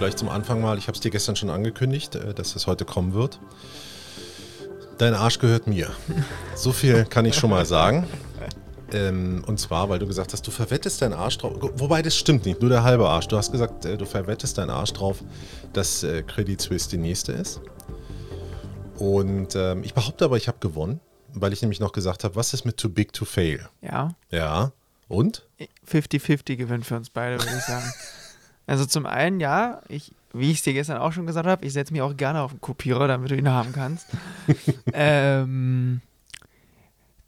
gleich zum Anfang mal, ich habe es dir gestern schon angekündigt, äh, dass es heute kommen wird. Dein Arsch gehört mir. So viel kann ich schon mal sagen. Ähm, und zwar, weil du gesagt hast, du verwettest deinen Arsch drauf. Wobei das stimmt nicht, nur der halbe Arsch. Du hast gesagt, äh, du verwettest deinen Arsch drauf, dass äh, Credit Suisse die nächste ist. Und ähm, ich behaupte aber, ich habe gewonnen, weil ich nämlich noch gesagt habe, was ist mit Too Big to Fail? Ja. Ja. Und? 50-50 Gewinn für uns beide, würde ich sagen. Also zum einen, ja, ich, wie ich es dir gestern auch schon gesagt habe, ich setze mich auch gerne auf den Kopierer, damit du ihn haben kannst. ähm,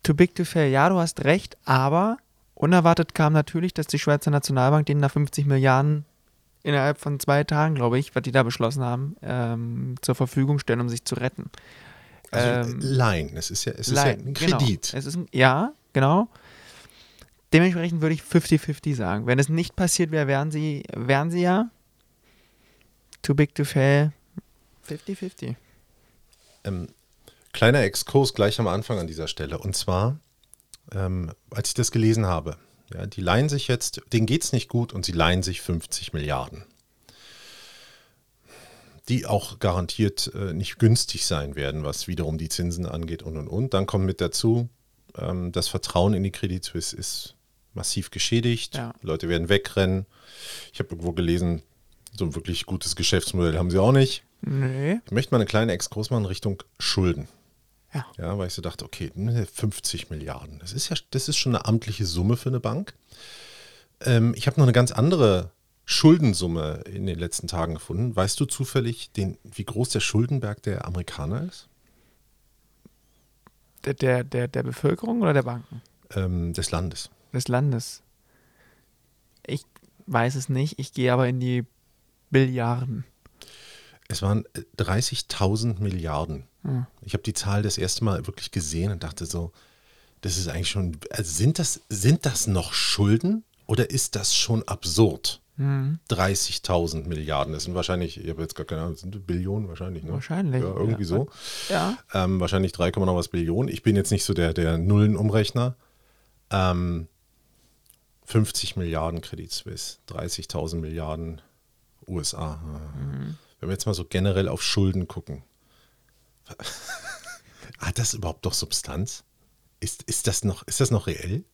too big to fail, ja, du hast recht, aber unerwartet kam natürlich, dass die Schweizer Nationalbank denen nach 50 Milliarden innerhalb von zwei Tagen, glaube ich, was die da beschlossen haben, ähm, zur Verfügung stellen, um sich zu retten. Also ähm, Line, es ist ja, es Line, ist ja ein genau. Kredit. Genau. Es ist ja, genau. Dementsprechend würde ich 50-50 sagen. Wenn es nicht passiert wäre, wären sie, wären sie ja too big to fail 50-50. Ähm, kleiner Exkurs gleich am Anfang an dieser Stelle. Und zwar, ähm, als ich das gelesen habe, ja, die leihen sich jetzt, denen geht es nicht gut und sie leihen sich 50 Milliarden. Die auch garantiert äh, nicht günstig sein werden, was wiederum die Zinsen angeht und und und. Dann kommt mit dazu, ähm, das Vertrauen in die Credit Suisse ist massiv geschädigt. Ja. Leute werden wegrennen. Ich habe irgendwo gelesen, so ein wirklich gutes Geschäftsmodell haben sie auch nicht. Nee. Ich möchte mal eine kleine Exkurs machen Richtung Schulden. Ja. ja, weil ich so dachte, okay, 50 Milliarden, das ist ja, das ist schon eine amtliche Summe für eine Bank. Ähm, ich habe noch eine ganz andere Schuldensumme in den letzten Tagen gefunden. Weißt du zufällig, den, wie groß der Schuldenberg der Amerikaner ist? Der, der, der, der Bevölkerung oder der Banken? Ähm, des Landes des Landes. Ich weiß es nicht, ich gehe aber in die Billiarden. Es waren 30.000 äh, Milliarden. Hm. Ich habe die Zahl das erste Mal wirklich gesehen und dachte so, das ist eigentlich schon, also sind das, sind das noch Schulden oder ist das schon absurd? Hm. 30.000 Milliarden, das sind wahrscheinlich, ich habe jetzt gar keine Ahnung, sind Billionen wahrscheinlich, ne? Wahrscheinlich. Ja, irgendwie ja. so. Ja. Ähm, wahrscheinlich 3, noch was Billionen. Ich bin jetzt nicht so der, der Nullenumrechner. Ähm, 50 Milliarden Credit Suisse, 30.000 Milliarden USA. Mhm. Wenn wir jetzt mal so generell auf Schulden gucken, hat das überhaupt noch Substanz? Ist, ist, das, noch, ist das noch reell?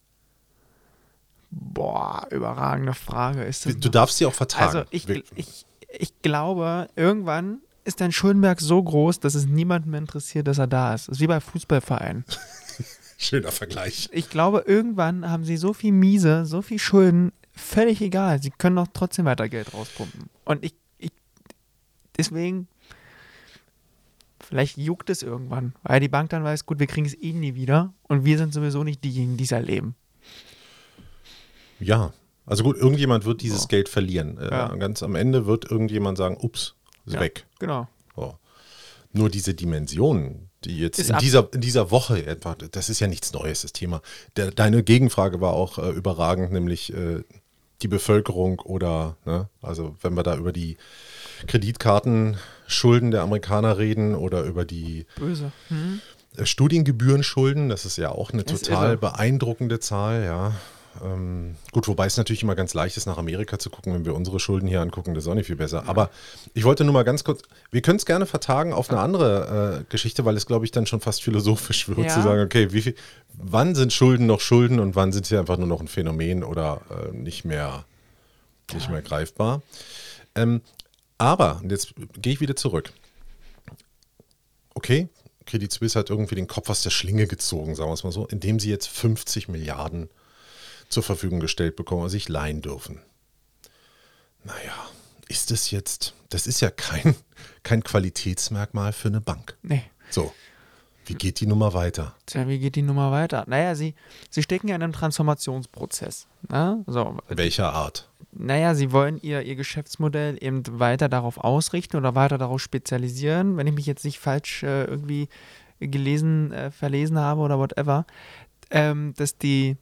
Boah, überragende Frage. Ist du noch? darfst sie auch vertagen. Also ich, ich, ich glaube, irgendwann ist dein Schuldenberg so groß, dass es niemanden mehr interessiert, dass er da ist. Das ist wie bei Fußballvereinen. Schöner Vergleich. Ich glaube, irgendwann haben sie so viel Miese, so viel Schulden, völlig egal. Sie können doch trotzdem weiter Geld rauspumpen. Und ich, ich deswegen, vielleicht juckt es irgendwann, weil die Bank dann weiß, gut, wir kriegen es eh nie wieder und wir sind sowieso nicht diejenigen, die es erleben. Ja, also gut, irgendjemand wird dieses oh. Geld verlieren. Äh, ja. Ganz am Ende wird irgendjemand sagen, ups, ist ja, weg. Genau. Oh. Nur diese Dimensionen, die jetzt in dieser, in dieser Woche etwa, das ist ja nichts Neues, das Thema. Der, deine Gegenfrage war auch äh, überragend, nämlich äh, die Bevölkerung oder, ne, also wenn wir da über die Kreditkartenschulden der Amerikaner reden oder über die Böse. Hm. Studiengebührenschulden, das ist ja auch eine total beeindruckende Zahl, ja. Ähm, gut, wobei es natürlich immer ganz leicht ist, nach Amerika zu gucken, wenn wir unsere Schulden hier angucken, das ist auch nicht viel besser. Ja. Aber ich wollte nur mal ganz kurz, wir können es gerne vertagen auf eine andere äh, Geschichte, weil es, glaube ich, dann schon fast philosophisch wird, ja. zu sagen, okay, wie viel, wann sind Schulden noch Schulden und wann sind sie einfach nur noch ein Phänomen oder äh, nicht mehr, nicht ja. mehr greifbar. Ähm, aber, und jetzt gehe ich wieder zurück. Okay, Credit Suisse hat irgendwie den Kopf aus der Schlinge gezogen, sagen wir es mal so, indem sie jetzt 50 Milliarden zur Verfügung gestellt bekommen und sich leihen dürfen. Naja, ist das jetzt, das ist ja kein, kein Qualitätsmerkmal für eine Bank. Nee. So. Wie geht die Nummer weiter? Tja, wie geht die Nummer weiter? Naja, sie, sie stecken ja in einem Transformationsprozess. Ne? So. Welcher Art? Naja, sie wollen ihr, ihr Geschäftsmodell eben weiter darauf ausrichten oder weiter darauf spezialisieren. Wenn ich mich jetzt nicht falsch äh, irgendwie gelesen, äh, verlesen habe oder whatever, ähm, dass die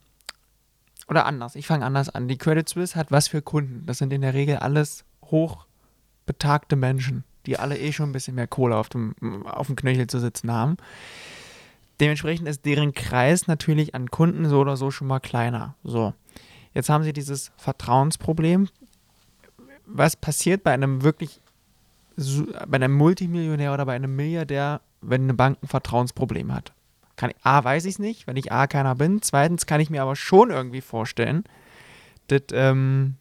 oder anders, ich fange anders an. Die Credit Suisse hat was für Kunden? Das sind in der Regel alles hochbetagte Menschen, die alle eh schon ein bisschen mehr Kohle auf dem, auf dem Knöchel zu sitzen haben. Dementsprechend ist deren Kreis natürlich an Kunden so oder so schon mal kleiner. So. Jetzt haben sie dieses Vertrauensproblem. was passiert bei einem wirklich, bei einem Multimillionär oder bei einem Milliardär, wenn eine Bank ein Vertrauensproblem hat? Kann ich, A, weiß ich es nicht, wenn ich A, keiner bin. Zweitens kann ich mir aber schon irgendwie vorstellen, dass, ähm,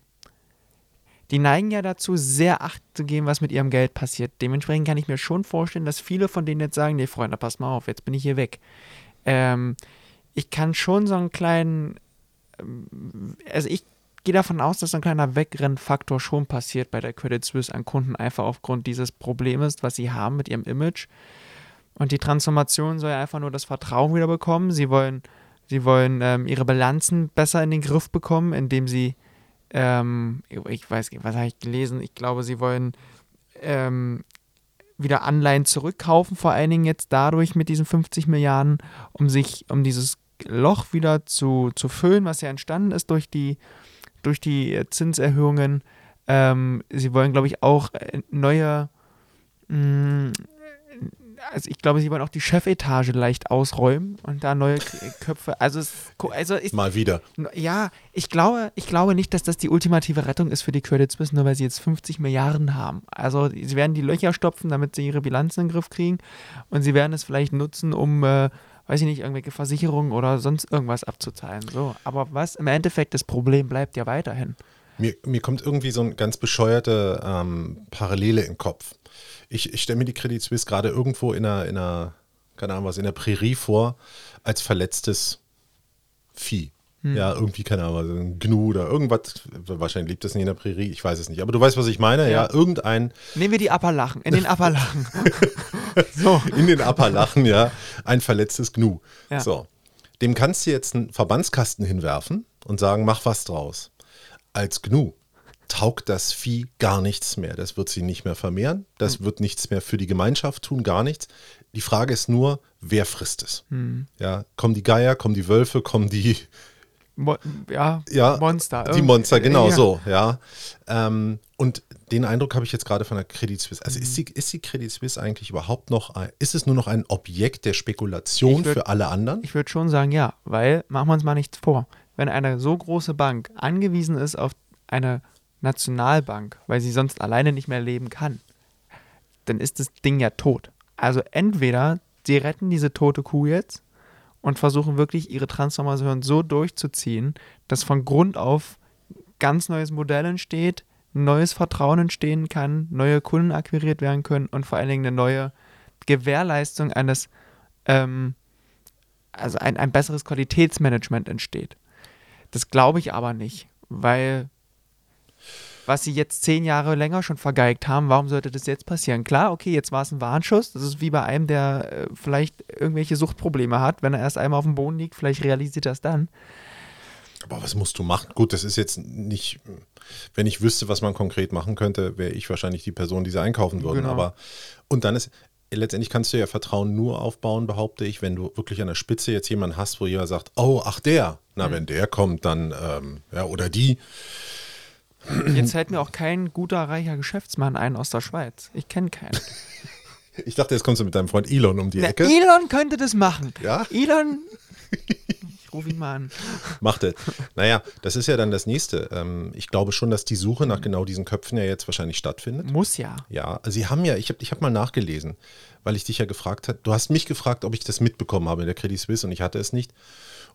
die neigen ja dazu, sehr Acht zu geben, was mit ihrem Geld passiert. Dementsprechend kann ich mir schon vorstellen, dass viele von denen jetzt sagen, nee, Freunde, pass mal auf, jetzt bin ich hier weg. Ähm, ich kann schon so einen kleinen, ähm, also ich gehe davon aus, dass so ein kleiner Wegrennfaktor schon passiert bei der Credit Suisse an Kunden, einfach aufgrund dieses Problems, was sie haben mit ihrem Image. Und die Transformation soll ja einfach nur das Vertrauen wieder bekommen. Sie wollen, sie wollen ähm, ihre Bilanzen besser in den Griff bekommen, indem sie ähm, ich weiß nicht, was habe ich gelesen? Ich glaube, sie wollen ähm, wieder Anleihen zurückkaufen, vor allen Dingen jetzt dadurch mit diesen 50 Milliarden, um sich, um dieses Loch wieder zu, zu füllen, was ja entstanden ist durch die, durch die Zinserhöhungen. Ähm, sie wollen, glaube ich, auch äh, neue mh, mm, also ich glaube, sie wollen auch die Chefetage leicht ausräumen und da neue Köpfe. Also, es, also ich, mal wieder. Ja, ich glaube, ich glaube nicht, dass das die ultimative Rettung ist für die Credit Suisse, nur weil sie jetzt 50 Milliarden haben. Also sie werden die Löcher stopfen, damit sie ihre Bilanzen in den Griff kriegen und sie werden es vielleicht nutzen, um äh, weiß ich nicht, irgendwelche Versicherungen oder sonst irgendwas abzuzahlen. So, aber was im Endeffekt das Problem bleibt ja weiterhin. Mir, mir kommt irgendwie so eine ganz bescheuerte ähm, Parallele in den Kopf ich, ich stelle mir die Credit Suisse gerade irgendwo in einer, in einer, keine Ahnung was, in der Prärie vor, als verletztes Vieh. Hm. Ja, irgendwie, keine Ahnung, also ein Gnu oder irgendwas. Wahrscheinlich lebt das nicht in der Prärie, ich weiß es nicht. Aber du weißt, was ich meine, ja, ja irgendein. Nehmen wir die Appalachen, in den Appalachen. so. In den Appalachen, ja. Ein verletztes Gnu. Ja. So. Dem kannst du jetzt einen Verbandskasten hinwerfen und sagen, mach was draus. Als Gnu taugt das Vieh gar nichts mehr. Das wird sie nicht mehr vermehren. Das mhm. wird nichts mehr für die Gemeinschaft tun, gar nichts. Die Frage ist nur, wer frisst es? Mhm. Ja, kommen die Geier, kommen die Wölfe, kommen die Mo ja, ja, Monster. Die Monster, genau ja. so, ja. Ähm, und den Eindruck habe ich jetzt gerade von der Credit Suisse. Also mhm. ist, die, ist die Credit Suisse eigentlich überhaupt noch, ein, ist es nur noch ein Objekt der Spekulation würd, für alle anderen? Ich würde schon sagen, ja, weil, machen wir uns mal nichts vor, wenn eine so große Bank angewiesen ist auf eine Nationalbank, weil sie sonst alleine nicht mehr leben kann, dann ist das Ding ja tot. Also entweder sie retten diese tote Kuh jetzt und versuchen wirklich ihre Transformation so durchzuziehen, dass von Grund auf ganz neues Modell entsteht, neues Vertrauen entstehen kann, neue Kunden akquiriert werden können und vor allen Dingen eine neue Gewährleistung eines, ähm, also ein, ein besseres Qualitätsmanagement entsteht. Das glaube ich aber nicht, weil was sie jetzt zehn Jahre länger schon vergeigt haben, warum sollte das jetzt passieren? Klar, okay, jetzt war es ein Warnschuss. Das ist wie bei einem, der äh, vielleicht irgendwelche Suchtprobleme hat. Wenn er erst einmal auf dem Boden liegt, vielleicht realisiert er es dann. Aber was musst du machen? Gut, das ist jetzt nicht, wenn ich wüsste, was man konkret machen könnte, wäre ich wahrscheinlich die Person, die sie einkaufen würden. Genau. Aber und dann ist, letztendlich kannst du ja Vertrauen nur aufbauen, behaupte ich, wenn du wirklich an der Spitze jetzt jemanden hast, wo jemand sagt, oh, ach der, na, mhm. wenn der kommt, dann, ähm, ja, oder die, Jetzt fällt mir auch kein guter, reicher Geschäftsmann ein aus der Schweiz. Ich kenne keinen. Ich dachte, jetzt kommst du mit deinem Freund Elon um die Na, Ecke. Elon könnte das machen. Ja? Elon. Rufe ihn mal an. Macht er. Naja, das ist ja dann das nächste. Ähm, ich glaube schon, dass die Suche nach genau diesen Köpfen ja jetzt wahrscheinlich stattfindet. Muss ja. Ja, also sie haben ja, ich habe ich hab mal nachgelesen, weil ich dich ja gefragt habe. Du hast mich gefragt, ob ich das mitbekommen habe in der Credit Suisse und ich hatte es nicht.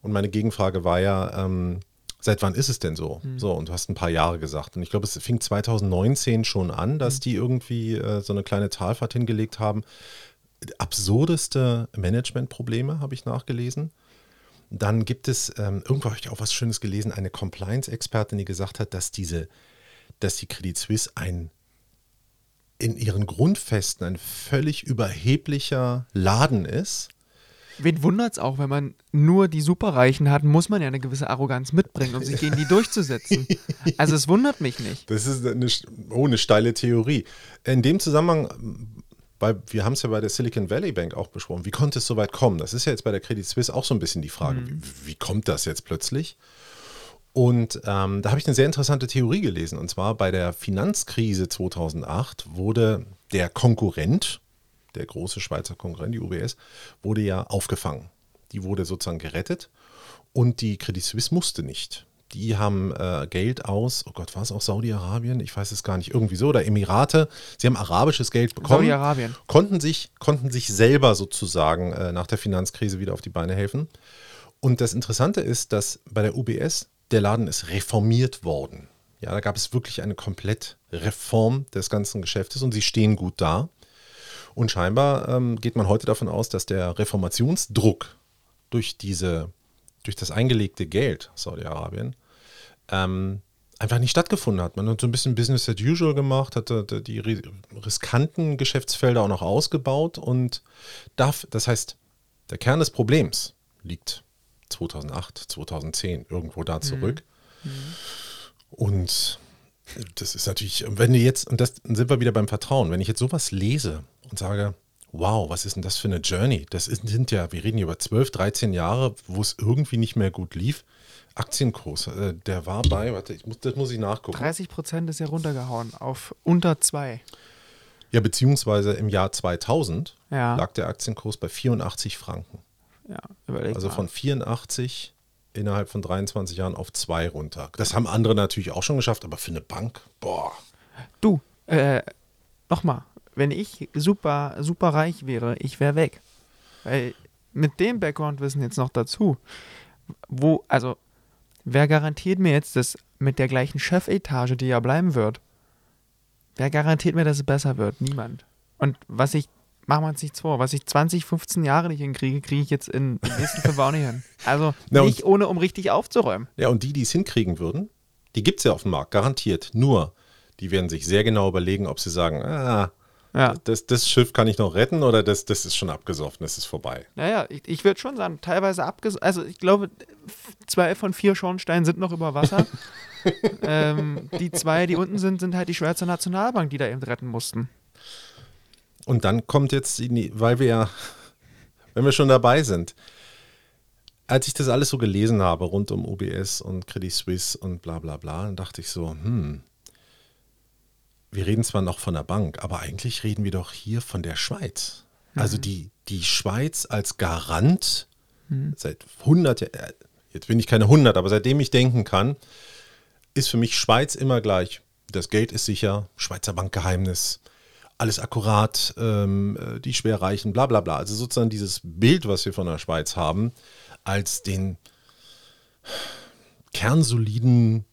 Und meine Gegenfrage war ja, ähm, seit wann ist es denn so? Mhm. So, und du hast ein paar Jahre gesagt. Und ich glaube, es fing 2019 schon an, dass mhm. die irgendwie äh, so eine kleine Talfahrt hingelegt haben. Absurdeste Managementprobleme habe ich nachgelesen. Dann gibt es, ähm, irgendwo habe ich auch was Schönes gelesen, eine Compliance-Expertin, die gesagt hat, dass diese, dass die Credit Suisse ein in ihren Grundfesten ein völlig überheblicher Laden ist Wen wundert es auch, wenn man nur die Superreichen hat, muss man ja eine gewisse Arroganz mitbringen, um sich gegen die durchzusetzen. Also es wundert mich nicht. Das ist eine, oh, eine steile Theorie. In dem Zusammenhang, weil wir haben es ja bei der Silicon Valley Bank auch besprochen, wie konnte es so weit kommen? Das ist ja jetzt bei der Credit Suisse auch so ein bisschen die Frage, mhm. wie, wie, kommt das jetzt plötzlich? Und ähm, da habe ich eine sehr interessante Theorie gelesen. Und zwar bei der Finanzkrise 2008 wurde der Konkurrent der große Schweizer Konkurrent, die UBS, wurde ja aufgefangen. Die wurde sozusagen gerettet und die Credit Suisse musste nicht. Die haben äh, Geld aus, oh Gott, war es auch Saudi-Arabien? Ich weiß es gar nicht, irgendwie so, oder Emirate. Sie haben arabisches Geld bekommen. Saudi-Arabien. Konnten sich, konnten sich selber sozusagen äh, nach der Finanzkrise wieder auf die Beine helfen. Und das Interessante ist, dass bei der UBS der Laden ist reformiert worden. Ja, da gab es wirklich eine komplett Reform des ganzen Geschäftes und sie stehen gut da. Und scheinbar ähm, geht man heute davon aus, dass der Reformationsdruck durch diese, durch das eingelegte Geld Saudi-Arabien ähm, einfach nicht stattgefunden hat. Man hat so ein bisschen Business as usual gemacht, hat die riskanten Geschäftsfelder auch noch ausgebaut und darf, das heißt, der Kern des Problems liegt 2008, 2010 irgendwo da zurück. Mhm. Und das ist natürlich, wenn du jetzt, und das sind wir wieder beim Vertrauen, wenn ich jetzt sowas lese und sage, wow, was ist denn das für eine Journey? Das sind ja, wir reden hier über 12, 13 Jahre, wo es irgendwie nicht mehr gut lief. Aktienkurs, äh, der war bei, warte, ich muss, das muss ich nachgucken. 30 Prozent ist ja runtergehauen auf unter 2. Ja, beziehungsweise im Jahr 2000 ja. lag der Aktienkurs bei 84 Franken. Ja, also mal. von 84 innerhalb von 23 Jahren auf 2 runter. Das haben andere natürlich auch schon geschafft, aber für eine Bank, boah. Du, äh, nochmal, wenn ich super, super reich wäre, ich wäre weg. Weil mit dem Background-Wissen jetzt noch dazu, wo, also, wer garantiert mir jetzt, dass mit der gleichen Chefetage, die ja bleiben wird, wer garantiert mir, dass es besser wird? Niemand. Und was ich machen wir uns nichts vor. Was ich 20, 15 Jahre nicht hinkriege, kriege ich jetzt in den nächsten fünf auch nicht hin. Also Na nicht ohne, um richtig aufzuräumen. Ja, und die, die es hinkriegen würden, die gibt es ja auf dem Markt, garantiert. Nur, die werden sich sehr genau überlegen, ob sie sagen, ah, ja. das, das Schiff kann ich noch retten oder das, das ist schon abgesoffen, das ist vorbei. Naja, ich, ich würde schon sagen, teilweise abgesoffen. Also ich glaube, zwei von vier Schornsteinen sind noch über Wasser. ähm, die zwei, die unten sind, sind halt die Schweizer Nationalbank, die da eben retten mussten. Und dann kommt jetzt, weil wir ja, wenn wir schon dabei sind, als ich das alles so gelesen habe rund um UBS und Credit Suisse und bla bla bla, dann dachte ich so, hm, wir reden zwar noch von der Bank, aber eigentlich reden wir doch hier von der Schweiz. Mhm. Also die, die Schweiz als Garant mhm. seit 100 Jahren, äh, jetzt bin ich keine 100, aber seitdem ich denken kann, ist für mich Schweiz immer gleich. Das Geld ist sicher, Schweizer Bankgeheimnis, alles akkurat, ähm, äh, die Schwerreichen, bla bla bla. Also sozusagen dieses Bild, was wir von der Schweiz haben, als den kernsoliden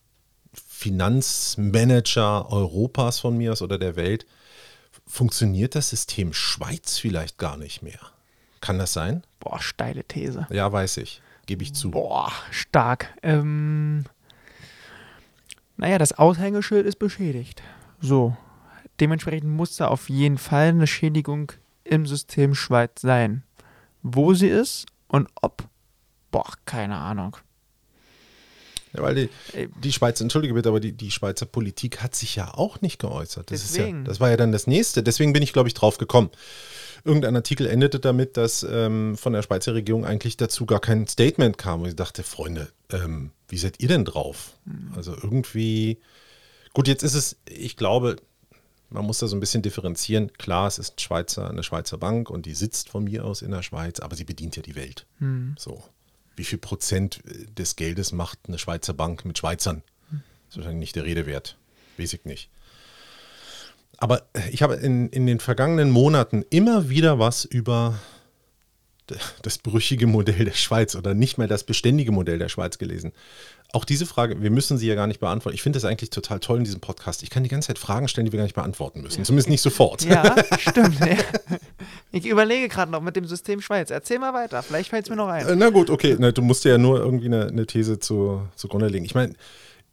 Finanzmanager Europas von mir aus oder der Welt, funktioniert das System Schweiz vielleicht gar nicht mehr. Kann das sein? Boah, steile These. Ja, weiß ich. Gebe ich zu. Boah, stark. Ähm, naja, das Aushängeschild ist beschädigt. So, Dementsprechend muss da auf jeden Fall eine Schädigung im System Schweiz sein. Wo sie ist und ob, boah, keine Ahnung. Ja, weil die, die Schweiz, entschuldige bitte, aber die, die Schweizer Politik hat sich ja auch nicht geäußert. Das, Deswegen. Ist ja, das war ja dann das nächste. Deswegen bin ich, glaube ich, drauf gekommen. Irgendein Artikel endete damit, dass ähm, von der Schweizer Regierung eigentlich dazu gar kein Statement kam. Und ich dachte, Freunde, ähm, wie seid ihr denn drauf? Mhm. Also irgendwie, gut, jetzt ist es, ich glaube, man muss da so ein bisschen differenzieren. Klar, es ist ein Schweizer, eine Schweizer Bank und die sitzt von mir aus in der Schweiz, aber sie bedient ja die Welt. Hm. So. Wie viel Prozent des Geldes macht eine Schweizer Bank mit Schweizern? Das ist wahrscheinlich nicht der Rede wert. Weiß ich nicht. Aber ich habe in, in den vergangenen Monaten immer wieder was über das brüchige Modell der Schweiz oder nicht mehr das beständige Modell der Schweiz gelesen. Auch diese Frage, wir müssen sie ja gar nicht beantworten. Ich finde das eigentlich total toll in diesem Podcast. Ich kann die ganze Zeit Fragen stellen, die wir gar nicht beantworten müssen. Zumindest nicht sofort. Ja, stimmt. Ja. Ich überlege gerade noch mit dem System Schweiz. Erzähl mal weiter. Vielleicht fällt es mir noch ein. Äh, na gut, okay. Na, du musst ja nur irgendwie eine, eine These zu, zugrunde legen. Ich meine,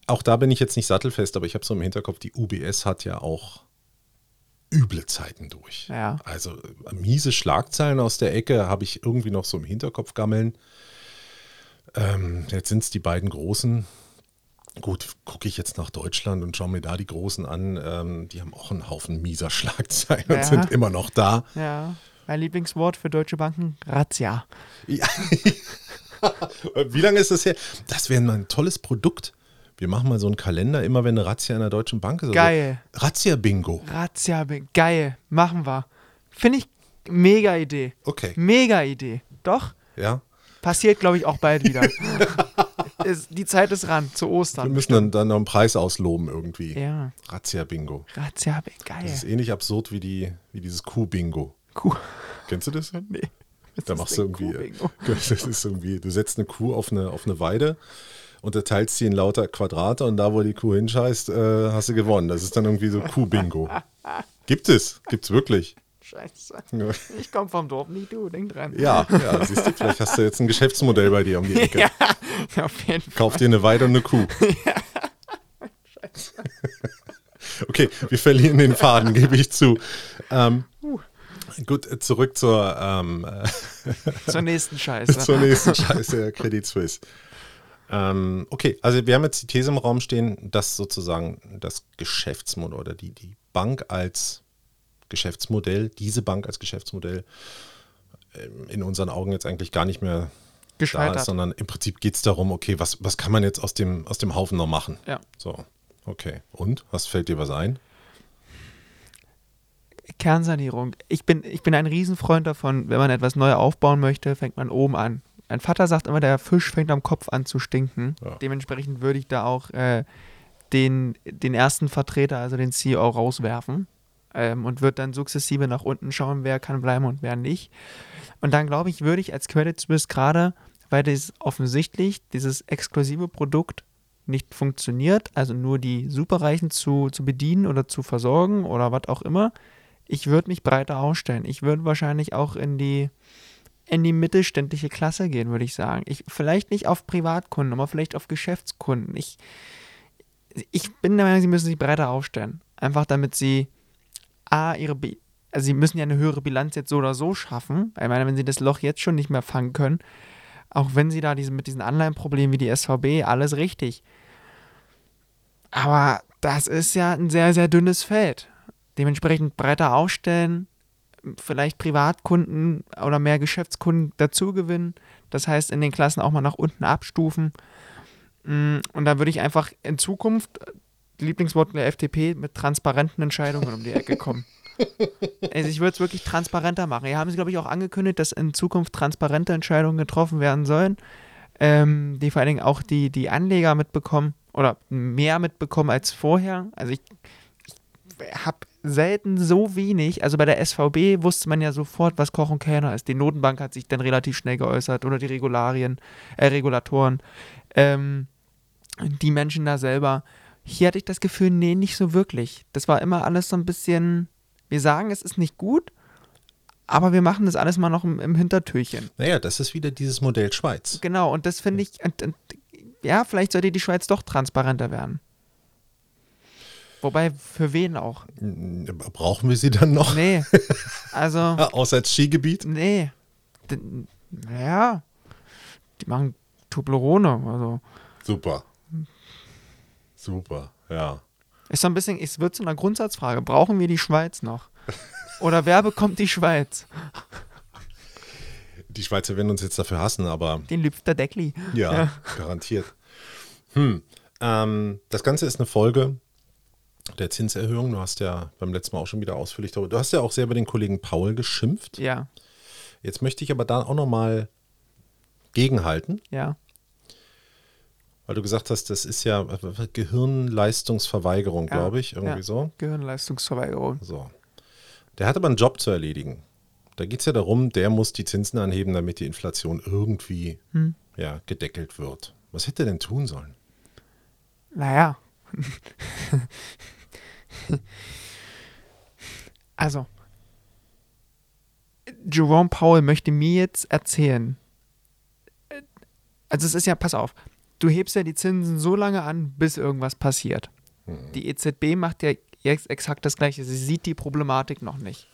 auch da bin ich jetzt nicht sattelfest, aber ich habe so im Hinterkopf, die UBS hat ja auch üble Zeiten durch. Ja. Also äh, miese Schlagzeilen aus der Ecke habe ich irgendwie noch so im Hinterkopf gammeln. Ähm, jetzt sind es die beiden Großen. Gut, gucke ich jetzt nach Deutschland und schaue mir da die Großen an. Ähm, die haben auch einen Haufen mieser Schlagzeilen ja. und sind immer noch da. Ja, mein Lieblingswort für deutsche Banken, Razzia. Ja. Wie lange ist das her? Das wäre mal ein tolles Produkt. Wir machen mal so einen Kalender, immer wenn eine Razzia in der Deutschen Bank ist. Also Geil. Razzia-Bingo. Razzia-Bingo. Geil. Machen wir. Finde ich mega Idee. Okay. Mega Idee. Doch? Ja. Passiert, glaube ich, auch bald wieder. es, die Zeit ist ran, zu Ostern. Wir müssen dann, dann noch einen Preis ausloben irgendwie. Ja. Razzia-Bingo. Razzia, geil. Das ist ähnlich absurd wie, die, wie dieses Kuh-Bingo. Kuh. Kennst du das? Nee. Was Da machst du irgendwie, das ist irgendwie, du setzt eine Kuh auf eine, auf eine Weide und teilst sie in lauter Quadrate und da, wo die Kuh hinscheißt, äh, hast du gewonnen. Das ist dann irgendwie so Kuh-Bingo. Gibt es, gibt es wirklich. Scheiße. Ich komme vom Dorf, nicht du, denk dran. Ja, ja, siehst du, vielleicht hast du jetzt ein Geschäftsmodell bei dir um die Ecke. Ja, auf jeden Fall. Kauf dir eine Weide und eine Kuh. Okay, wir verlieren den Faden, gebe ich zu. Ähm, gut, zurück zur, ähm, äh, Zur nächsten Scheiße. zur nächsten Scheiße, Credit Suisse. Ähm, okay, also wir haben jetzt die These im Raum stehen, dass sozusagen das Geschäftsmodell oder die, die Bank als Geschäftsmodell, diese Bank als Geschäftsmodell ähm, in unseren Augen jetzt eigentlich gar nicht mehr da Gescheitert. ist, sondern im Prinzip geht es darum, okay, was, was kann man jetzt aus dem, aus dem Haufen noch machen? Ja. So, okay. Und? Was fällt dir was ein? Kernsanierung. Ich bin, ich bin ein Riesenfreund davon, wenn man etwas neu aufbauen möchte, fängt man oben an. Mein Vater sagt immer, der Fisch fängt am Kopf an zu stinken. Ja. Dementsprechend würde ich da auch äh, den, den ersten Vertreter, also den CEO, rauswerfen ähm, und würde dann sukzessive nach unten schauen, wer kann bleiben und wer nicht. Und dann glaube ich, würde ich als Credit Suisse gerade, weil das offensichtlich dieses exklusive Produkt nicht funktioniert, also nur die Superreichen zu, zu bedienen oder zu versorgen oder was auch immer, ich würde mich breiter ausstellen. Ich würde wahrscheinlich auch in die, in die mittelständische Klasse gehen, würde ich sagen. Ich, vielleicht nicht auf Privatkunden, aber vielleicht auf Geschäftskunden. Ich, ich bin der Meinung, sie müssen sich breiter aufstellen. Einfach damit sie A, ihre, Bi- also sie müssen ja eine höhere Bilanz jetzt so oder so schaffen. Ich meine, wenn sie das Loch jetzt schon nicht mehr fangen können, auch wenn sie da diese, mit diesen Anleihenproblemen wie die SVB, alles richtig. Aber das ist ja ein sehr, sehr dünnes Feld. Dementsprechend breiter aufstellen, vielleicht Privatkunden oder mehr Geschäftskunden dazu gewinnen. Das heißt, in den Klassen auch mal nach unten abstufen. Mm, Und da würde ich einfach in Zukunft, Lieblingswort der FDP, mit transparenten Entscheidungen um die Ecke kommen. Also ich würde es wirklich transparenter machen. Hier haben sie, glaube ich, auch angekündigt, dass in Zukunft transparente Entscheidungen getroffen werden sollen, ähm, die vor allen Dingen auch die, die Anleger mitbekommen oder mehr mitbekommen als vorher. Also ich, ich habe selten so wenig, also bei der SVB wusste man ja sofort, was Koch und Kellner ist. Die Notenbank hat sich dann relativ schnell geäußert oder die Regularien, äh, Regulatoren. Ähm, die Menschen da selber. Hier hatte ich das Gefühl, nee, nicht so wirklich. Das war immer alles so ein bisschen, wir sagen, es ist nicht gut, aber wir machen das alles mal noch im, im Hintertürchen. Naja, das ist wieder dieses Modell Schweiz. Genau, und das finde ich, und, und, ja, vielleicht sollte die Schweiz doch transparenter werden. Wobei, für wen auch? Brauchen wir sie dann noch? Nee, also, Außer als Skigebiet? nee. D- Ja, die machen Toblerone, also. Super. Super, ja. Ist so ein bisschen, es wird zu einer Grundsatzfrage. Brauchen wir die Schweiz noch? Oder wer bekommt die Schweiz? Die Schweizer werden uns jetzt dafür hassen, aber Den Lüfter Deckli. ja, Ja. garantiert. Hm. Ähm, das Ganze ist eine Folge der Zinserhöhung. Du hast ja beim letzten Mal auch schon wieder ausführlich darüber. Du hast ja auch sehr über den Kollegen Paul geschimpft. Ja, Jetzt möchte ich aber da auch nochmal gegenhalten, ja, weil du gesagt hast, das ist ja Gehirnleistungsverweigerung, Ja, glaube ich, irgendwie ja. so. Gehirnleistungsverweigerung. So. Der hat aber einen Job zu erledigen. Da geht es ja darum, der muss die Zinsen anheben, damit die Inflation irgendwie Hm. ja, gedeckelt wird. Was hätte er denn tun sollen? Naja. also, Jerome Powell möchte mir jetzt erzählen. äh, Also es ist ja, pass auf, du hebst ja die Zinsen so lange an, bis irgendwas passiert. Die EZB macht ja jetzt exakt das Gleiche. Sie sieht die Problematik noch nicht.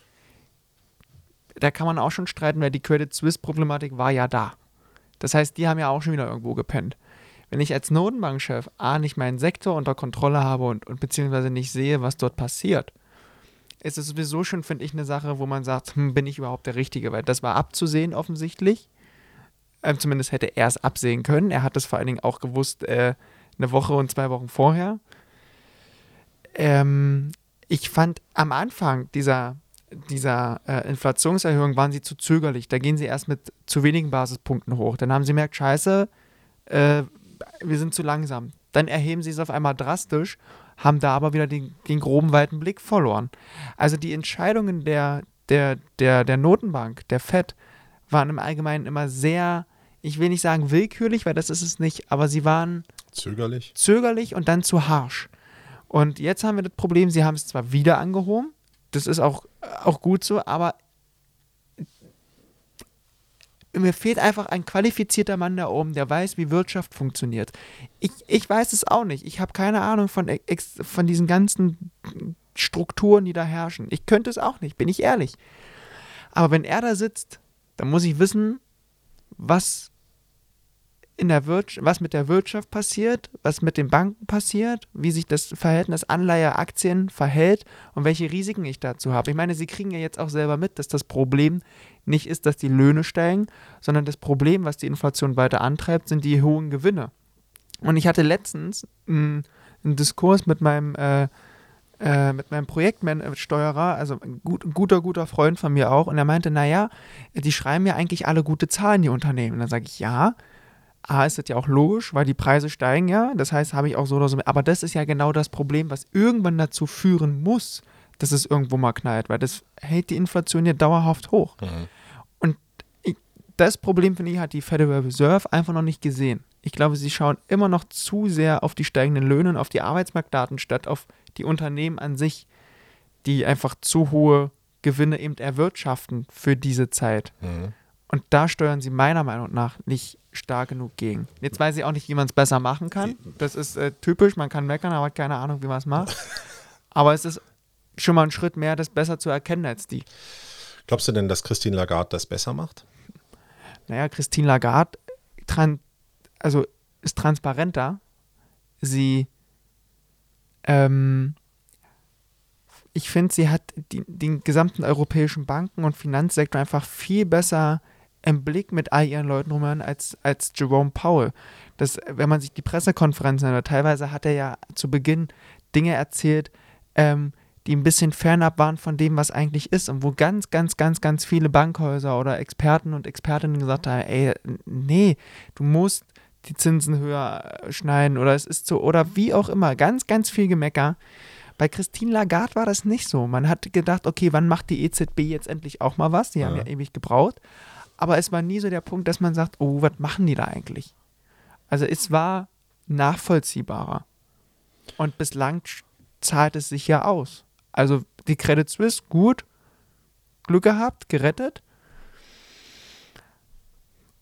Da kann man auch schon streiten, weil die Credit Suisse-Problematik war ja da. Das heißt, die haben ja auch schon wieder irgendwo gepennt. Wenn ich als Notenbankchef A nicht meinen Sektor unter Kontrolle habe und, und beziehungsweise nicht sehe, was dort passiert, ist es sowieso schon, finde ich, eine Sache, wo man sagt, hm, bin ich überhaupt der Richtige? Weil das war abzusehen offensichtlich. Ähm, zumindest hätte er es absehen können. Er hat es vor allen Dingen auch gewusst, äh, eine Woche und zwei Wochen vorher. Ähm, ich fand am Anfang dieser, dieser äh, Inflationserhöhung waren sie zu zögerlich. Da gehen sie erst mit zu wenigen Basispunkten hoch. Dann haben sie gemerkt, scheiße, äh, wir sind zu langsam. Dann erheben sie es auf einmal drastisch, haben da aber wieder den, den groben, weiten Blick verloren. Also die Entscheidungen der, der, der, der Notenbank, der FED, waren im Allgemeinen immer sehr, ich will nicht sagen willkürlich, weil das ist es nicht, aber sie waren zögerlich, zögerlich und dann zu harsch. Und jetzt haben wir das Problem, sie haben es zwar wieder angehoben, das ist auch, auch gut so, aber mir fehlt einfach ein qualifizierter Mann da oben, der weiß, wie Wirtschaft funktioniert. Ich, ich weiß es auch nicht. Ich habe keine Ahnung von, von diesen ganzen Strukturen, die da herrschen. Ich könnte es auch nicht, bin ich ehrlich. Aber wenn er da sitzt, dann muss ich wissen, was in der was mit der Wirtschaft passiert, was mit den Banken passiert, wie sich das Verhältnis Anleihe-Aktien verhält und welche Risiken ich dazu habe. Ich meine, Sie kriegen ja jetzt auch selber mit, dass das Problem nicht ist, dass die Löhne steigen, sondern das Problem, was die Inflation weiter antreibt, sind die hohen Gewinne. Und ich hatte letztens einen, einen Diskurs mit meinem äh, äh, mit meinem Projektsteuerer, also gut, guter, guter Freund von mir auch, und er meinte, naja, die schreiben ja eigentlich alle gute Zahlen, die Unternehmen. Und dann sage ich, ja, A ist das ja auch logisch, weil die Preise steigen ja. Das heißt, habe ich auch so oder so. Aber das ist ja genau das Problem, was irgendwann dazu führen muss, dass es irgendwo mal knallt, weil das hält die Inflation ja dauerhaft hoch. Mhm. Und ich, das Problem, finde ich, hat die Federal Reserve einfach noch nicht gesehen. Ich glaube, sie schauen immer noch zu sehr auf die steigenden Löhne und auf die Arbeitsmarktdaten statt auf die Unternehmen an sich, die einfach zu hohe Gewinne eben erwirtschaften für diese Zeit. Mhm. Und da steuern sie meiner Meinung nach nicht stark genug gegen. Jetzt weiß ich auch nicht, wie man es besser machen kann. Das ist äh, typisch, man kann meckern, aber keine Ahnung, wie man es macht. Aber es ist schon mal ein Schritt mehr, das besser zu erkennen als die. Glaubst du denn, dass Christine Lagarde das besser macht? Naja, Christine Lagarde also ist transparenter. Sie, ähm, ich finde, sie hat die, den gesamten europäischen Banken- und Finanzsektor einfach viel besser im Blick mit all ihren Leuten rum als, als Jerome Powell. Das, wenn man sich die Pressekonferenzen hört, teilweise hat er ja zu Beginn Dinge erzählt, ähm, die ein bisschen fernab waren von dem, was eigentlich ist und wo ganz, ganz, ganz, ganz viele Bankhäuser oder Experten und Expertinnen gesagt haben, ey, nee, du musst die Zinsen höher schneiden oder es ist so, oder wie auch immer, ganz, ganz viel Gemecker. Bei Christine Lagarde war das nicht so. Man hat gedacht, okay, wann macht die EZB jetzt endlich auch mal was? Die ja. haben ja ewig gebraucht. Aber es war nie so der Punkt, dass man sagt, oh, was machen die da eigentlich? Also es war nachvollziehbarer. Und bislang zahlt es sich ja aus. Also die Credit Suisse, gut, Glück gehabt, gerettet.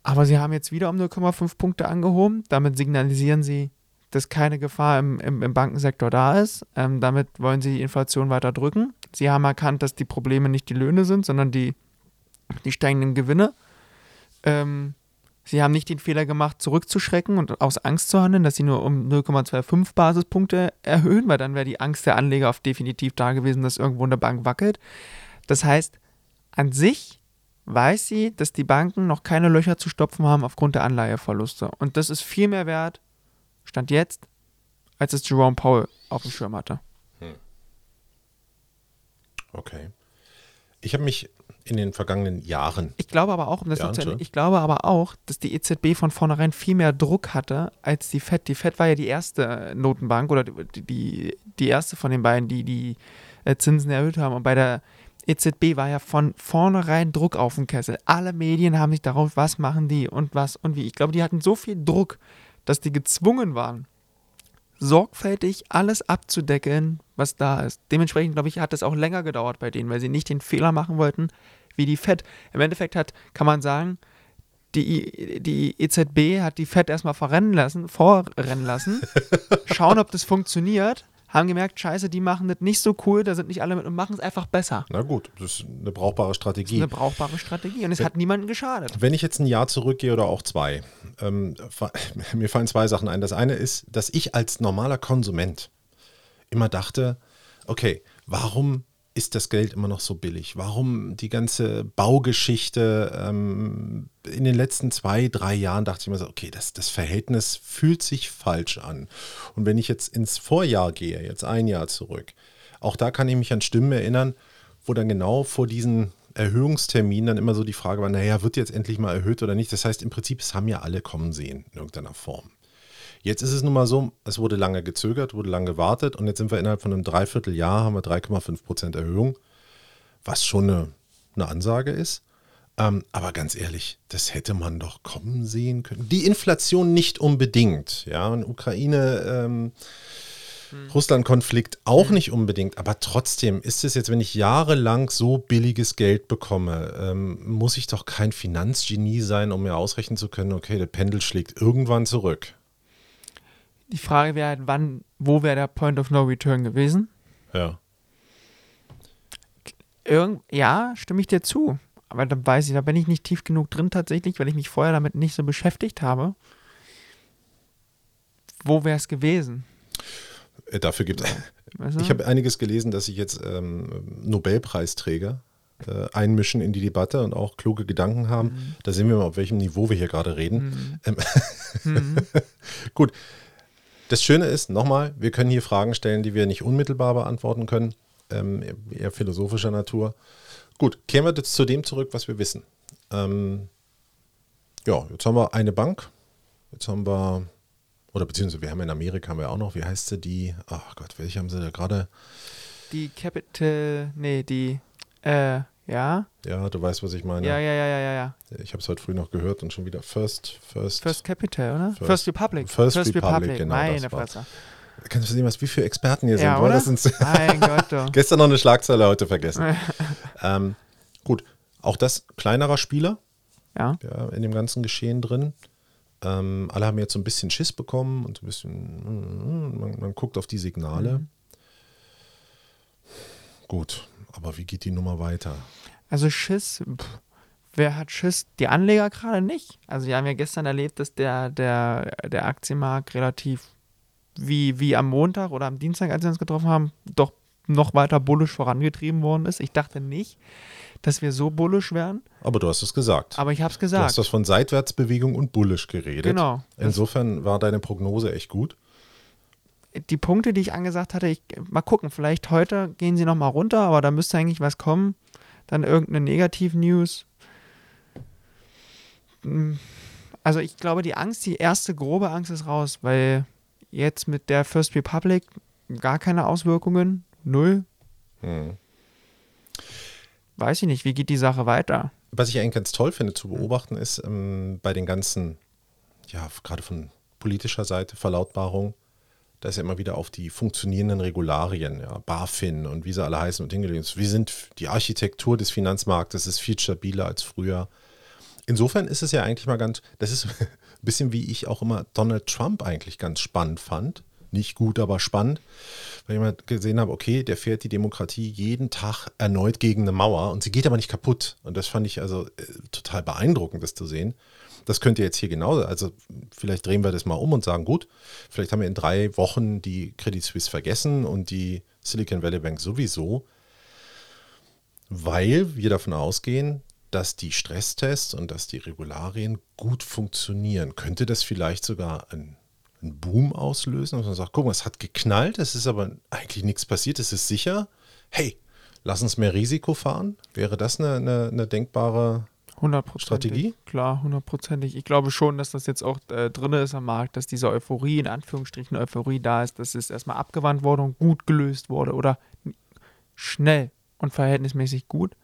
Aber sie haben jetzt wieder um 0,5 Punkte angehoben. Damit signalisieren sie, dass keine Gefahr im, im, im Bankensektor da ist. Ähm, damit wollen sie die Inflation weiter drücken. Sie haben erkannt, dass die Probleme nicht die Löhne sind, sondern die, die steigenden Gewinne. Ähm, sie haben nicht den Fehler gemacht, zurückzuschrecken und aus Angst zu handeln, dass sie nur um 0,25 Basispunkte erhöhen, weil dann wäre die Angst der Anleger auf definitiv da gewesen, dass irgendwo eine Bank wackelt. Das heißt, an sich weiß sie, dass die Banken noch keine Löcher zu stopfen haben aufgrund der Anleiheverluste. Und das ist viel mehr wert, stand jetzt, als es Jerome Powell auf dem Schirm hatte. Hm. Okay. Ich habe mich in den vergangenen Jahren. Ich glaube aber auch, um das zu ich glaube aber auch, dass die EZB von vornherein viel mehr Druck hatte als die FED. Die FED war ja die erste Notenbank oder die, die, die erste von den beiden, die die äh, Zinsen erhöht haben. Und bei der EZB war ja von vornherein Druck auf dem Kessel. Alle Medien haben sich darauf, was machen die und was und wie. Ich glaube, die hatten so viel Druck, dass die gezwungen waren, sorgfältig alles abzudecken, was da ist. Dementsprechend, glaube ich, hat es auch länger gedauert bei denen, weil sie nicht den Fehler machen wollten, wie die FED. Im Endeffekt hat, kann man sagen, die, die EZB hat die FED erstmal verrennen lassen, vorrennen lassen, schauen, ob das funktioniert, haben gemerkt, scheiße, die machen das nicht so cool, da sind nicht alle mit und machen es einfach besser. Na gut, das ist eine brauchbare Strategie. Das ist eine brauchbare Strategie und es wenn, hat niemanden geschadet. Wenn ich jetzt ein Jahr zurückgehe oder auch zwei, ähm, mir fallen zwei Sachen ein. Das eine ist, dass ich als normaler Konsument immer dachte, okay, warum ist das Geld immer noch so billig? Warum die ganze Baugeschichte? Ähm, in den letzten zwei, drei Jahren dachte ich mir so, okay, das, das Verhältnis fühlt sich falsch an. Und wenn ich jetzt ins Vorjahr gehe, jetzt ein Jahr zurück, auch da kann ich mich an Stimmen erinnern, wo dann genau vor diesen Erhöhungstermin dann immer so die Frage war, naja, wird jetzt endlich mal erhöht oder nicht? Das heißt, im Prinzip, es haben ja alle kommen sehen in irgendeiner Form. Jetzt ist es nun mal so, es wurde lange gezögert, wurde lange gewartet und jetzt sind wir innerhalb von einem Dreivierteljahr, haben wir 3,5 Prozent Erhöhung, was schon eine, eine Ansage ist. Ähm, aber ganz ehrlich, das hätte man doch kommen sehen können. Die Inflation nicht unbedingt. Ja, und Ukraine. Ähm, hm. Russland-Konflikt auch hm. nicht unbedingt, aber trotzdem ist es jetzt, wenn ich jahrelang so billiges Geld bekomme, ähm, muss ich doch kein Finanzgenie sein, um mir ausrechnen zu können, okay, der Pendel schlägt irgendwann zurück. Die Frage wäre halt, wann, wo wäre der Point of No Return gewesen? Ja. Irgend, ja, stimme ich dir zu. Aber da weiß ich, da bin ich nicht tief genug drin tatsächlich, weil ich mich vorher damit nicht so beschäftigt habe. Wo wäre es gewesen? Äh, dafür gibt es. Ich habe einiges gelesen, dass sich jetzt ähm, Nobelpreisträger äh, einmischen in die Debatte und auch kluge Gedanken haben. Mhm. Da sehen wir mal, auf welchem Niveau wir hier gerade reden. Mhm. Ähm, mhm. Gut. Das Schöne ist, nochmal, wir können hier Fragen stellen, die wir nicht unmittelbar beantworten können, ähm, eher philosophischer Natur. Gut, kehren wir jetzt zu dem zurück, was wir wissen. Ähm, ja, jetzt haben wir eine Bank. Jetzt haben wir oder beziehungsweise wir haben in Amerika haben wir auch noch, wie heißt sie die? Ach Gott, welche haben sie da gerade? Die Capital, nee, die, äh, ja. Ja, du weißt, was ich meine. Ja, ja, ja, ja, ja. Ich habe es heute früh noch gehört und schon wieder First, First. First Capital, oder? First, First Republic. First, First Republic, Republic, genau. Meine Fresse. Kannst du sehen, was wie viele Experten hier ja, sind? Oder? Das sind mein Gott, doch. Gestern noch eine Schlagzeile, heute vergessen. ähm, gut, auch das kleinerer Spieler. Ja. ja. In dem ganzen Geschehen drin. Ähm, alle haben jetzt so ein bisschen Schiss bekommen und so ein bisschen, man, man guckt auf die Signale. Mhm. Gut, aber wie geht die Nummer weiter? Also Schiss, pff, wer hat Schiss? Die Anleger gerade nicht. Also wir haben ja gestern erlebt, dass der, der, der Aktienmarkt relativ wie, wie am Montag oder am Dienstag, als wir uns getroffen haben, doch noch weiter bullisch vorangetrieben worden ist. Ich dachte nicht, dass wir so bullisch wären. Aber du hast es gesagt. Aber ich habe es gesagt. Du hast das von Seitwärtsbewegung und bullisch geredet. Genau. Insofern war deine Prognose echt gut. Die Punkte, die ich angesagt hatte, ich, mal gucken, vielleicht heute gehen sie nochmal runter, aber da müsste eigentlich was kommen. Dann irgendeine Negativ-News. Hm, also ich glaube, die Angst, die erste grobe Angst ist raus, weil jetzt mit der First Republic gar keine Auswirkungen, null. Hm weiß ich nicht, wie geht die Sache weiter? Was ich eigentlich ganz toll finde zu beobachten, ist ähm, bei den ganzen, ja, gerade von politischer Seite, Verlautbarung, da ist ja immer wieder auf die funktionierenden Regularien, ja, BaFin und wie sie alle heißen und hingelegt. Wir sind, die Architektur des Finanzmarktes ist viel stabiler als früher. Insofern ist es ja eigentlich mal ganz, das ist ein bisschen wie ich auch immer Donald Trump eigentlich ganz spannend fand nicht gut, aber spannend, weil ich mal gesehen habe, okay, der fährt die Demokratie jeden Tag erneut gegen eine Mauer und sie geht aber nicht kaputt. Und das fand ich also äh, total beeindruckend, das zu sehen. Das könnt ihr jetzt hier genauso, also vielleicht drehen wir das mal um und sagen, gut, vielleicht haben wir in drei Wochen die Credit Suisse vergessen und die Silicon Valley Bank sowieso, weil wir davon ausgehen, dass die Stresstests und dass die Regularien gut funktionieren. Könnte das vielleicht sogar ein einen Boom auslösen, dass man sagt, guck mal, es hat geknallt, es ist aber eigentlich nichts passiert, es ist sicher. Hey, lass uns mehr Risiko fahren. Wäre das eine, eine, eine denkbare Strategie? Klar, hundertprozentig. Ich glaube schon, dass das jetzt auch äh, drin ist am Markt, dass diese Euphorie, in Anführungsstrichen Euphorie da ist, dass es erstmal abgewandt wurde und gut gelöst wurde oder schnell und verhältnismäßig gut.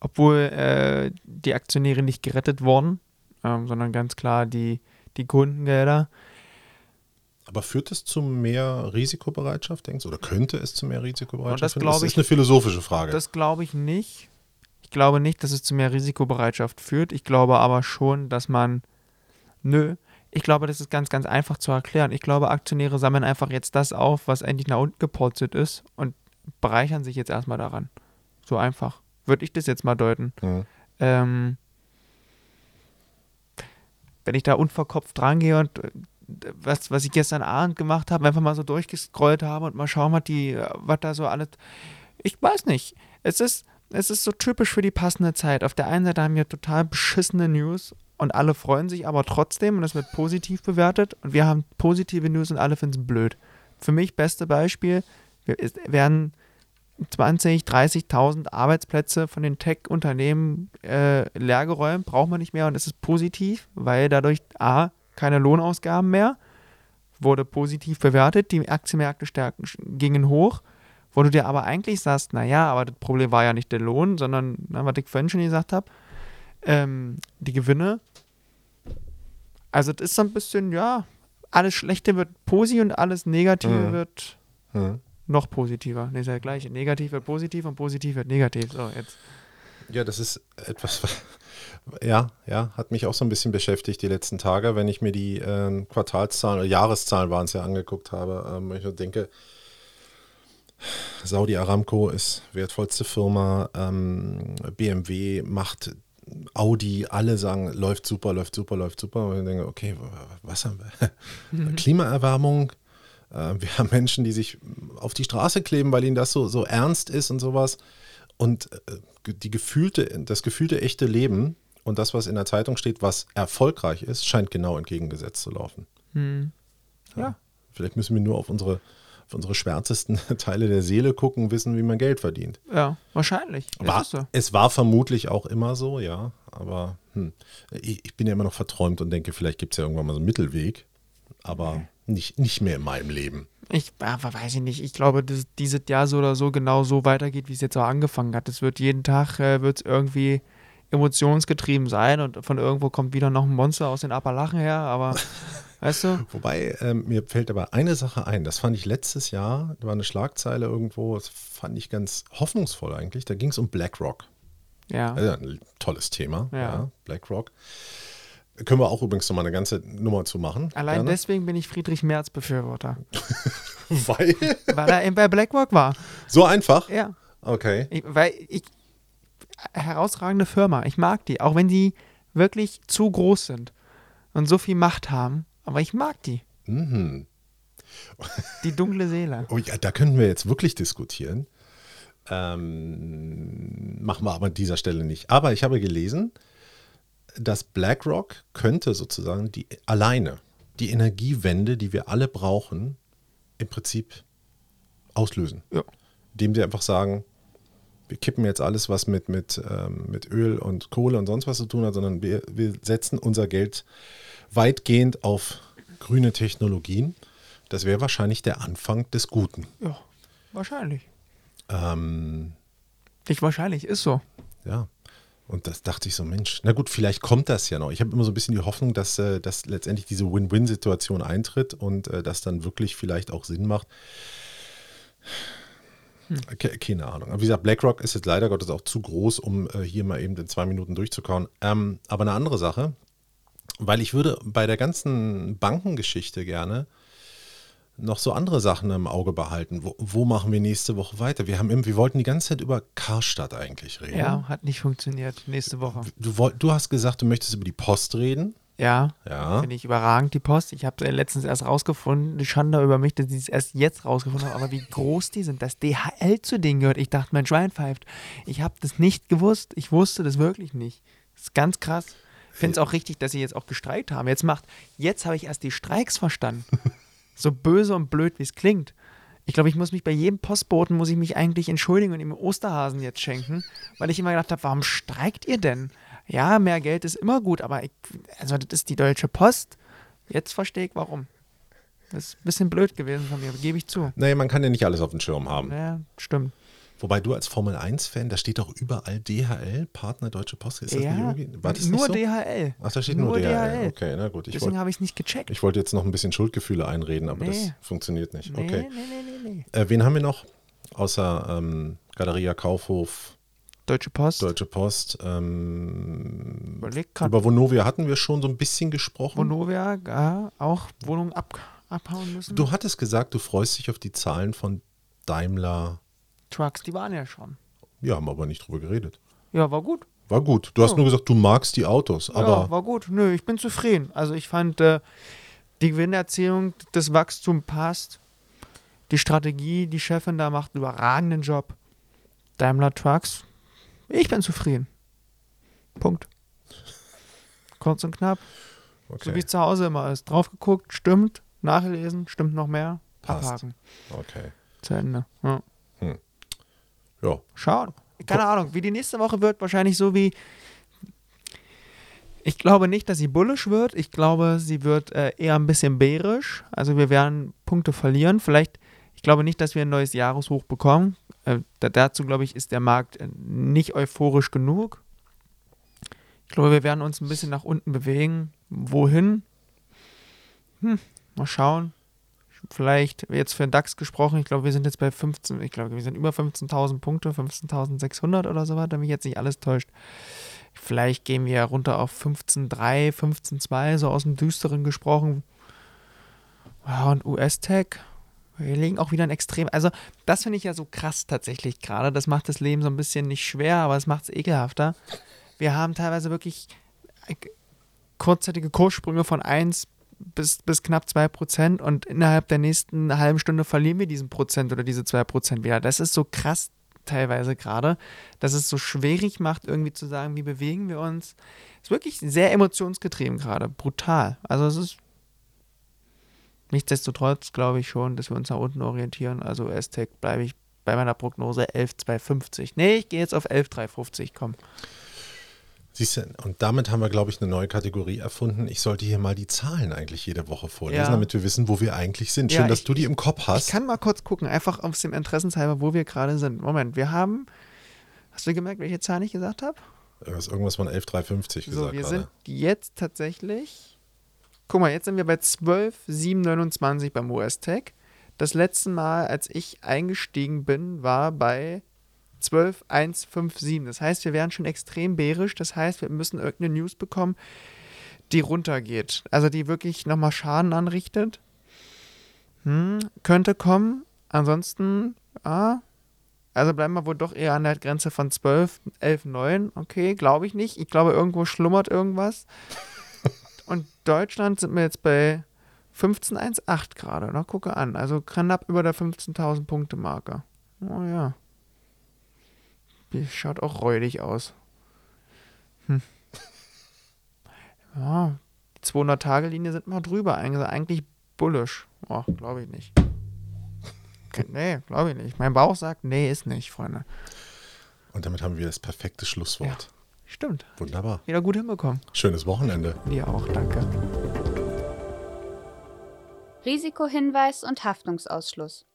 Obwohl äh, die Aktionäre nicht gerettet wurden, ähm, sondern ganz klar die, die Kundengelder. Aber führt es zu mehr Risikobereitschaft, denkst du? Oder könnte es zu mehr Risikobereitschaft das, das ist eine philosophische Frage. Das glaube ich nicht. Ich glaube nicht, dass es zu mehr Risikobereitschaft führt. Ich glaube aber schon, dass man. Nö. Ich glaube, das ist ganz, ganz einfach zu erklären. Ich glaube, Aktionäre sammeln einfach jetzt das auf, was endlich nach unten gepolstert ist und bereichern sich jetzt erstmal daran. So einfach. Würde ich das jetzt mal deuten. Mhm. Ähm, wenn ich da unverkopft drangehe und was, was ich gestern Abend gemacht habe, einfach mal so durchgescrollt habe und mal schauen, was, die, was da so alles. Ich weiß nicht. Es ist, es ist so typisch für die passende Zeit. Auf der einen Seite haben wir total beschissene News und alle freuen sich aber trotzdem und es wird positiv bewertet und wir haben positive News und alle finden es blöd. Für mich beste Beispiel, wir werden 20, 30.000 Arbeitsplätze von den Tech-Unternehmen äh, leergeräumt, braucht man nicht mehr und es ist positiv, weil dadurch A, keine Lohnausgaben mehr wurde positiv bewertet, die Aktienmärkte stärken, gingen hoch, wo du dir aber eigentlich sagst, naja, aber das Problem war ja nicht der Lohn, sondern, na, was ich vorhin schon gesagt habe, ähm, die Gewinne. Also das ist so ein bisschen, ja, alles Schlechte wird positiv und alles Negative mhm. wird mhm. noch positiver. Nee, ist ja das gleiche. Negativ wird positiv und positiv wird negativ. So, jetzt. Ja, das ist etwas, ja, ja, hat mich auch so ein bisschen beschäftigt die letzten Tage, wenn ich mir die äh, Quartalszahlen oder Jahreszahlen waren es ja angeguckt habe. Ähm, ich denke, Saudi Aramco ist wertvollste Firma, ähm, BMW macht Audi, alle sagen, läuft super, läuft super, läuft super. Und ich denke, okay, was haben wir? Mhm. Klimaerwärmung. Äh, wir haben Menschen, die sich auf die Straße kleben, weil ihnen das so, so ernst ist und sowas. Und äh, die gefühlte, das gefühlte echte Leben und das, was in der Zeitung steht, was erfolgreich ist, scheint genau entgegengesetzt zu laufen. Mhm. Ja. ja. Vielleicht müssen wir nur auf unsere auf unsere schwärzesten Teile der Seele gucken, wissen, wie man Geld verdient. Ja, wahrscheinlich. War, so. Es war vermutlich auch immer so, ja. Aber hm, ich, ich, bin ja immer noch verträumt und denke, vielleicht gibt es ja irgendwann mal so einen Mittelweg. Aber okay. nicht, nicht mehr in meinem Leben. Ich aber weiß ich nicht. Ich glaube, dass dieses Jahr so oder so genau so weitergeht, wie es jetzt auch angefangen hat. Es wird jeden Tag äh, wird's irgendwie emotionsgetrieben sein und von irgendwo kommt wieder noch ein Monster aus den Appalachen her, aber Weißt du? Wobei, ähm, mir fällt aber eine Sache ein. Das fand ich letztes Jahr, da war eine Schlagzeile irgendwo, das fand ich ganz hoffnungsvoll eigentlich. Da ging es um BlackRock. Ja. Also ein tolles Thema. Ja. ja. BlackRock. Können wir auch übrigens nochmal eine ganze Nummer zu machen. Allein gerne. deswegen bin ich Friedrich Merz Befürworter. weil? Weil er eben bei BlackRock war. So einfach? Ja. Okay. Ich, weil ich, herausragende Firma, ich mag die, auch wenn die wirklich zu groß sind und so viel Macht haben. Aber ich mag die. Mhm. Die dunkle Seele. Oh ja, da könnten wir jetzt wirklich diskutieren. Ähm, machen wir aber an dieser Stelle nicht. Aber ich habe gelesen, dass BlackRock könnte sozusagen die alleine die Energiewende, die wir alle brauchen, im Prinzip auslösen. Ja. Indem sie einfach sagen, wir kippen jetzt alles, was mit, mit, ähm, mit Öl und Kohle und sonst was zu tun hat, sondern wir, wir setzen unser Geld weitgehend auf grüne Technologien. Das wäre wahrscheinlich der Anfang des Guten. Ja, wahrscheinlich. Ähm, Nicht wahrscheinlich, ist so. Ja. Und das dachte ich so, Mensch, na gut, vielleicht kommt das ja noch. Ich habe immer so ein bisschen die Hoffnung, dass, äh, dass letztendlich diese Win-Win-Situation eintritt und äh, das dann wirklich vielleicht auch Sinn macht. Hm. Keine Ahnung. Wie gesagt, BlackRock ist jetzt leider Gottes auch zu groß, um äh, hier mal eben in zwei Minuten durchzukauen. Ähm, aber eine andere Sache, weil ich würde bei der ganzen Bankengeschichte gerne noch so andere Sachen im Auge behalten. Wo, wo, machen wir nächste Woche weiter? Wir, haben, wir wollten die ganze Zeit über Karstadt eigentlich reden. Ja, hat nicht funktioniert. Nächste Woche. Du, du hast gesagt, du möchtest über die Post reden. Ja, ja. finde ich überragend, die Post. Ich habe letztens erst rausgefunden, die Schande über mich, dass ich es erst jetzt rausgefunden habe, aber wie groß die sind, dass DHL zu denen gehört. Ich dachte, mein Schwein pfeift. Ich habe das nicht gewusst. Ich wusste das wirklich nicht. Das ist ganz krass. Ich finde es auch richtig, dass sie jetzt auch gestreikt haben. Jetzt macht, jetzt habe ich erst die Streiks verstanden. so böse und blöd, wie es klingt. Ich glaube, ich muss mich bei jedem Postboten, muss ich mich eigentlich entschuldigen und ihm Osterhasen jetzt schenken, weil ich immer gedacht habe, warum streikt ihr denn? Ja, mehr Geld ist immer gut, aber ich, also das ist die Deutsche Post. Jetzt verstehe ich, warum. Das ist ein bisschen blöd gewesen von mir, gebe ich zu. Naja, man kann ja nicht alles auf dem Schirm haben. Ja, stimmt. Wobei du als Formel 1-Fan, da steht doch überall DHL, Partner Deutsche Post. Ist das ja, nicht war das nur nicht so? DHL. Ach, da steht nur, nur DHL. DHL. Okay, na gut. Ich Deswegen habe ich es nicht gecheckt. Ich wollte jetzt noch ein bisschen Schuldgefühle einreden, aber nee. das funktioniert nicht. Nee, okay. Nee, nee, nee, nee. Äh, wen haben wir noch? Außer ähm, Galeria Kaufhof. Deutsche Post. Deutsche Post. Ähm, über Vonovia hatten wir schon so ein bisschen gesprochen. Vonovia, ja, auch Wohnungen ab, abhauen müssen. Du hattest gesagt, du freust dich auf die Zahlen von Daimler Trucks, die waren ja schon. Ja, haben aber nicht drüber geredet. Ja, war gut. War gut. Du hast nur gesagt, du magst die Autos, aber. Ja, war gut. Nö, ich bin zufrieden. Also ich fand äh, die Gewinnerzählung, das Wachstum passt. Die Strategie, die Chefin da macht einen überragenden Job. Daimler Trucks, ich bin zufrieden. Punkt. Kurz und knapp. Okay. So wie es zu Hause immer ist. Drauf geguckt, stimmt, nachgelesen, stimmt noch mehr, Passt. abhaken. Okay. Zu Ende. Ja. Hm. Ja. Schauen. Keine Ahnung, wie die nächste Woche wird, wahrscheinlich so wie. Ich glaube nicht, dass sie bullisch wird. Ich glaube, sie wird äh, eher ein bisschen bärisch. Also wir werden Punkte verlieren. Vielleicht, ich glaube nicht, dass wir ein neues Jahreshoch bekommen. Äh, dazu, glaube ich, ist der Markt äh, nicht euphorisch genug. Ich glaube, wir werden uns ein bisschen nach unten bewegen. Wohin? Hm, mal schauen. Vielleicht jetzt für den DAX gesprochen, ich glaube, wir sind jetzt bei 15, ich glaube, wir sind über 15.000 Punkte, 15.600 oder so was, wenn mich jetzt nicht alles täuscht. Vielleicht gehen wir runter auf 15,3, 15,2, so aus dem Düsteren gesprochen. Ja, und US-Tech, wir legen auch wieder ein Extrem. Also, das finde ich ja so krass tatsächlich gerade. Das macht das Leben so ein bisschen nicht schwer, aber es macht es ekelhafter. Wir haben teilweise wirklich äh, kurzzeitige Kurssprünge von 1 bis, bis knapp 2 Prozent und innerhalb der nächsten halben Stunde verlieren wir diesen Prozent oder diese 2 Prozent wieder. Das ist so krass teilweise gerade, dass es so schwierig macht, irgendwie zu sagen, wie bewegen wir uns. Es ist wirklich sehr emotionsgetrieben gerade, brutal. Also es ist nichtsdestotrotz glaube ich schon, dass wir uns nach unten orientieren. Also S-Tech bleibe ich bei meiner Prognose 11,250. Nee, ich gehe jetzt auf 11,350, komm. Siehst du, und damit haben wir, glaube ich, eine neue Kategorie erfunden. Ich sollte hier mal die Zahlen eigentlich jede Woche vorlesen, ja. damit wir wissen, wo wir eigentlich sind. Schön, ja, dass ich, du die im Kopf hast. Ich kann mal kurz gucken, einfach aus dem Interessenshalber, wo wir gerade sind. Moment, wir haben, hast du gemerkt, welche Zahl ich gesagt habe? Irgendwas von 11,350 gesagt. So, wir gerade. sind jetzt tatsächlich, guck mal, jetzt sind wir bei 12,729 beim US-Tech. Das letzte Mal, als ich eingestiegen bin, war bei 12157. Das heißt, wir wären schon extrem bärisch. Das heißt, wir müssen irgendeine News bekommen, die runtergeht. Also die wirklich nochmal Schaden anrichtet. Hm, könnte kommen. Ansonsten, ah, also bleiben wir wohl doch eher an der Grenze von 12, 11, 9. Okay, glaube ich nicht. Ich glaube, irgendwo schlummert irgendwas. Und Deutschland sind wir jetzt bei 15,18 gerade. Na, gucke an. Also knapp über der 15.000 Punkte Marke. Oh ja. Schaut auch räudig aus. Hm. Ja, 200-Tage-Linie sind mal drüber. Eigentlich bullisch. Oh, glaube ich nicht. Nee, glaube ich nicht. Mein Bauch sagt, nee, ist nicht, Freunde. Und damit haben wir das perfekte Schlusswort. Ja, stimmt. Wunderbar. Wieder gut hinbekommen. Schönes Wochenende. Dir auch, danke. Risikohinweis und Haftungsausschluss.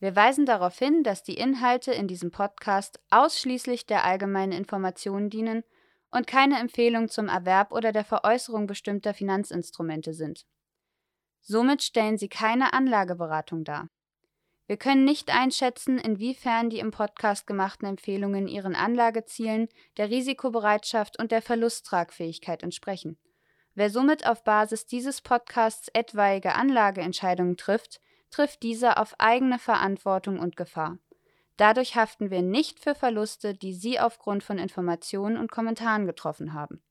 Wir weisen darauf hin, dass die Inhalte in diesem Podcast ausschließlich der allgemeinen Information dienen und keine Empfehlung zum Erwerb oder der Veräußerung bestimmter Finanzinstrumente sind. Somit stellen sie keine Anlageberatung dar. Wir können nicht einschätzen, inwiefern die im Podcast gemachten Empfehlungen ihren Anlagezielen, der Risikobereitschaft und der Verlusttragfähigkeit entsprechen. Wer somit auf Basis dieses Podcasts etwaige Anlageentscheidungen trifft, trifft dieser auf eigene Verantwortung und Gefahr. Dadurch haften wir nicht für Verluste, die Sie aufgrund von Informationen und Kommentaren getroffen haben